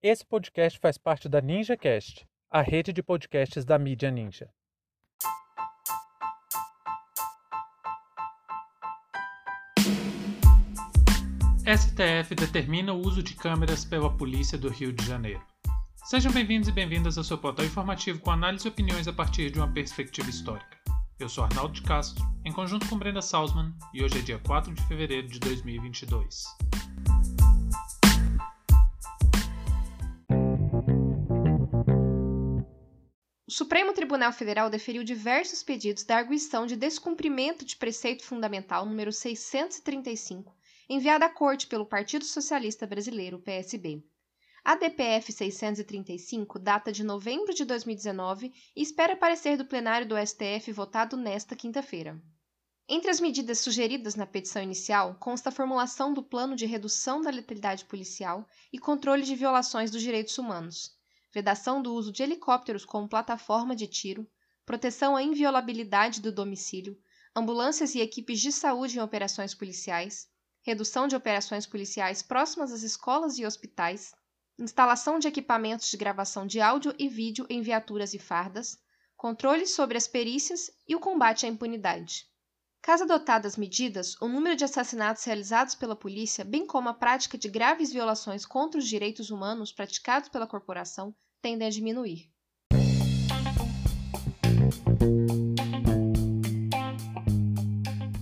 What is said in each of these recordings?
Esse podcast faz parte da NinjaCast, a rede de podcasts da mídia Ninja. STF determina o uso de câmeras pela Polícia do Rio de Janeiro. Sejam bem-vindos e bem-vindas ao seu portal informativo com análise e opiniões a partir de uma perspectiva histórica. Eu sou Arnaldo de Castro, em conjunto com Brenda Salzman, e hoje é dia 4 de fevereiro de 2022. O Supremo Tribunal Federal deferiu diversos pedidos da arguição de descumprimento de preceito fundamental número 635, enviada à Corte pelo Partido Socialista Brasileiro, PSB. A DPF 635 data de novembro de 2019 e espera parecer do plenário do STF votado nesta quinta-feira. Entre as medidas sugeridas na petição inicial consta a formulação do plano de redução da letalidade policial e controle de violações dos direitos humanos, vedação do uso de helicópteros como plataforma de tiro, proteção à inviolabilidade do domicílio, ambulâncias e equipes de saúde em operações policiais, redução de operações policiais próximas às escolas e hospitais, instalação de equipamentos de gravação de áudio e vídeo em viaturas e fardas, controle sobre as perícias e o combate à impunidade. Caso adotadas medidas, o número de assassinatos realizados pela polícia, bem como a prática de graves violações contra os direitos humanos praticados pela corporação, tendem a diminuir.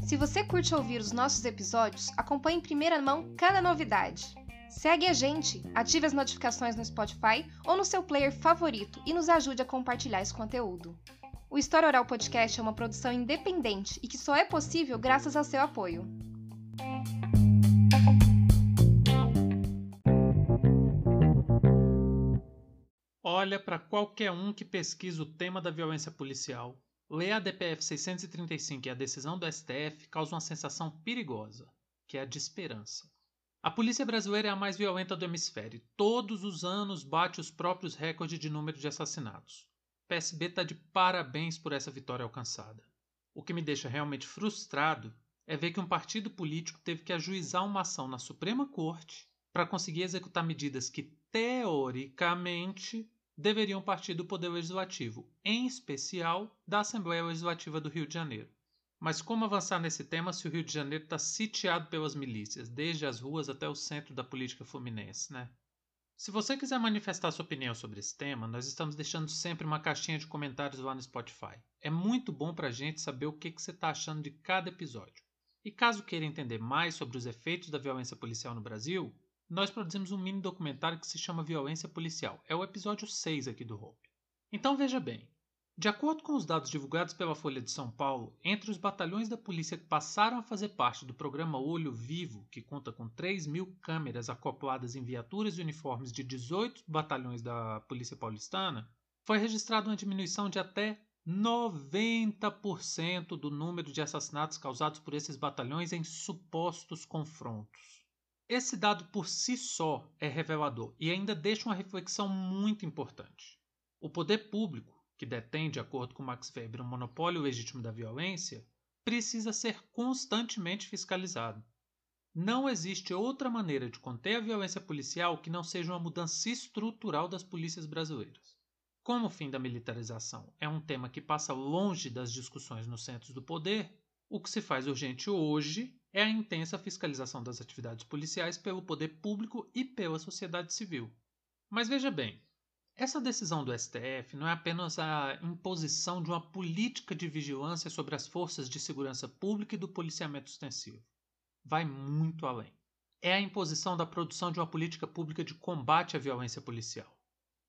Se você curte ouvir os nossos episódios, acompanhe em primeira mão cada novidade. Segue a gente, ative as notificações no Spotify ou no seu player favorito e nos ajude a compartilhar esse conteúdo. O História Oral Podcast é uma produção independente e que só é possível graças ao seu apoio. Olha para qualquer um que pesquisa o tema da violência policial, lê a DPF 635 e a decisão do STF causa uma sensação perigosa, que é a de esperança. A polícia brasileira é a mais violenta do hemisfério. Todos os anos bate os próprios recordes de número de assassinatos. PSB está de parabéns por essa vitória alcançada. O que me deixa realmente frustrado é ver que um partido político teve que ajuizar uma ação na Suprema Corte para conseguir executar medidas que, teoricamente, deveriam partir do Poder Legislativo, em especial da Assembleia Legislativa do Rio de Janeiro. Mas como avançar nesse tema se o Rio de Janeiro está sitiado pelas milícias, desde as ruas até o centro da política fluminense, né? Se você quiser manifestar sua opinião sobre esse tema, nós estamos deixando sempre uma caixinha de comentários lá no Spotify. É muito bom para a gente saber o que, que você está achando de cada episódio. E caso queira entender mais sobre os efeitos da violência policial no Brasil, nós produzimos um mini documentário que se chama Violência Policial. É o episódio 6 aqui do Hope. Então veja bem, de acordo com os dados divulgados pela Folha de São Paulo, entre os batalhões da polícia que passaram a fazer parte do programa Olho Vivo, que conta com 3 mil câmeras acopladas em viaturas e uniformes de 18 batalhões da Polícia Paulistana, foi registrada uma diminuição de até 90% do número de assassinatos causados por esses batalhões em supostos confrontos. Esse dado por si só é revelador e ainda deixa uma reflexão muito importante. O poder público que detém, de acordo com Max Weber, o um monopólio legítimo da violência, precisa ser constantemente fiscalizado. Não existe outra maneira de conter a violência policial que não seja uma mudança estrutural das polícias brasileiras. Como o fim da militarização é um tema que passa longe das discussões nos centros do poder, o que se faz urgente hoje é a intensa fiscalização das atividades policiais pelo poder público e pela sociedade civil. Mas veja bem, essa decisão do STF não é apenas a imposição de uma política de vigilância sobre as forças de segurança pública e do policiamento extensivo. Vai muito além. É a imposição da produção de uma política pública de combate à violência policial.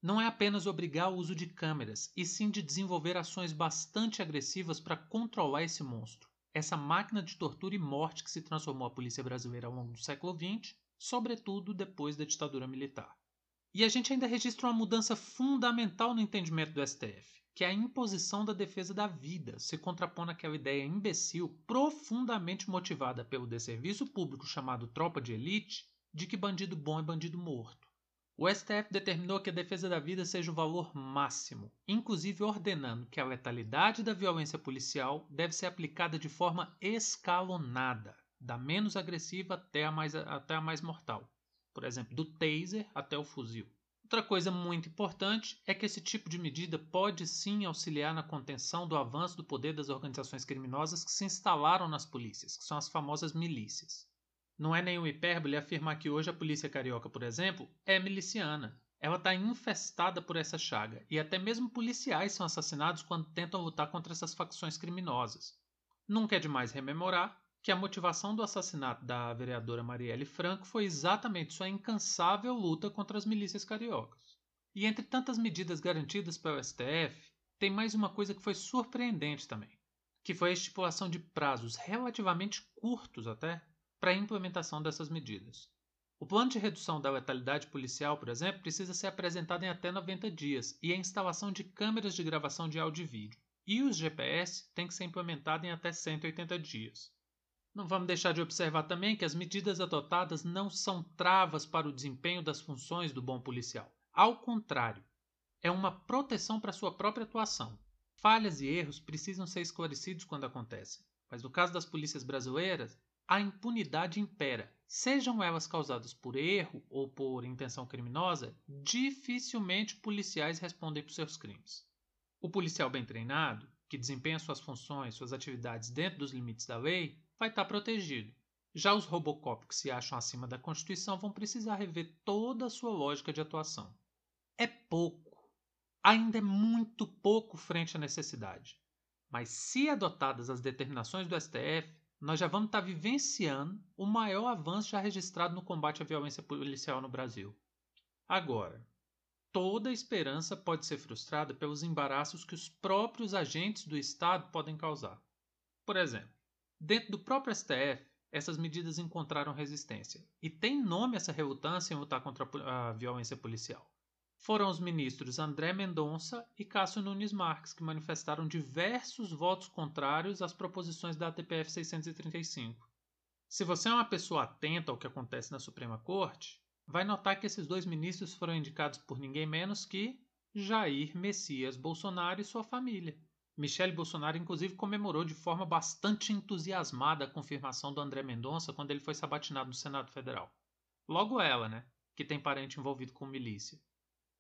Não é apenas obrigar o uso de câmeras, e sim de desenvolver ações bastante agressivas para controlar esse monstro, essa máquina de tortura e morte que se transformou a polícia brasileira ao longo do século XX, sobretudo depois da ditadura militar. E a gente ainda registra uma mudança fundamental no entendimento do STF, que é a imposição da defesa da vida, se contrapondo àquela ideia imbecil, profundamente motivada pelo desserviço público chamado tropa de elite, de que bandido bom é bandido morto. O STF determinou que a defesa da vida seja o valor máximo, inclusive ordenando que a letalidade da violência policial deve ser aplicada de forma escalonada, da menos agressiva até a mais, até a mais mortal por exemplo, do taser até o fuzil. Outra coisa muito importante é que esse tipo de medida pode sim auxiliar na contenção do avanço do poder das organizações criminosas que se instalaram nas polícias, que são as famosas milícias. Não é nenhum hipérbole afirmar que hoje a polícia carioca, por exemplo, é miliciana. Ela está infestada por essa chaga, e até mesmo policiais são assassinados quando tentam lutar contra essas facções criminosas. Nunca é demais rememorar que a motivação do assassinato da vereadora Marielle Franco foi exatamente sua incansável luta contra as milícias cariocas. E entre tantas medidas garantidas pelo STF, tem mais uma coisa que foi surpreendente também, que foi a estipulação de prazos relativamente curtos até para a implementação dessas medidas. O plano de redução da letalidade policial, por exemplo, precisa ser apresentado em até 90 dias e a instalação de câmeras de gravação de áudio e vídeo. E os GPS têm que ser implementados em até 180 dias. Não vamos deixar de observar também que as medidas adotadas não são travas para o desempenho das funções do bom policial. Ao contrário, é uma proteção para sua própria atuação. Falhas e erros precisam ser esclarecidos quando acontecem, mas no caso das polícias brasileiras, a impunidade impera. Sejam elas causadas por erro ou por intenção criminosa, dificilmente policiais respondem por seus crimes. O policial bem treinado, que desempenha suas funções, suas atividades dentro dos limites da lei, vai estar protegido. Já os Robocop que se acham acima da Constituição vão precisar rever toda a sua lógica de atuação. É pouco. Ainda é muito pouco frente à necessidade. Mas se adotadas as determinações do STF, nós já vamos estar vivenciando o maior avanço já registrado no combate à violência policial no Brasil. Agora, toda esperança pode ser frustrada pelos embaraços que os próprios agentes do Estado podem causar. Por exemplo, Dentro do próprio STF, essas medidas encontraram resistência. E tem nome essa relutância em lutar contra a violência policial. Foram os ministros André Mendonça e Cássio Nunes Marques que manifestaram diversos votos contrários às proposições da ATPF 635. Se você é uma pessoa atenta ao que acontece na Suprema Corte, vai notar que esses dois ministros foram indicados por ninguém menos que Jair Messias Bolsonaro e sua família. Michele Bolsonaro, inclusive, comemorou de forma bastante entusiasmada a confirmação do André Mendonça quando ele foi sabatinado no Senado Federal. Logo ela, né? Que tem parente envolvido com milícia.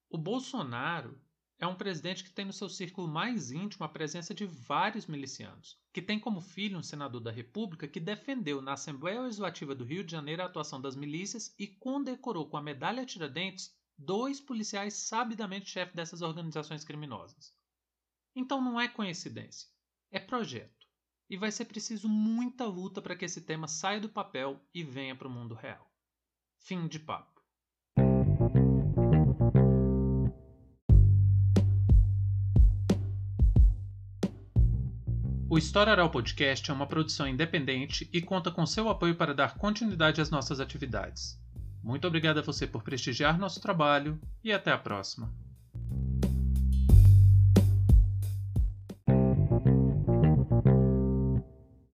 O Bolsonaro é um presidente que tem no seu círculo mais íntimo a presença de vários milicianos, que tem como filho um senador da República que defendeu na Assembleia Legislativa do Rio de Janeiro a atuação das milícias e condecorou com a medalha Tiradentes dois policiais sabidamente chefes dessas organizações criminosas. Então não é coincidência, é projeto. E vai ser preciso muita luta para que esse tema saia do papel e venha para o mundo real. Fim de papo. O História Oral Podcast é uma produção independente e conta com seu apoio para dar continuidade às nossas atividades. Muito obrigado a você por prestigiar nosso trabalho e até a próxima.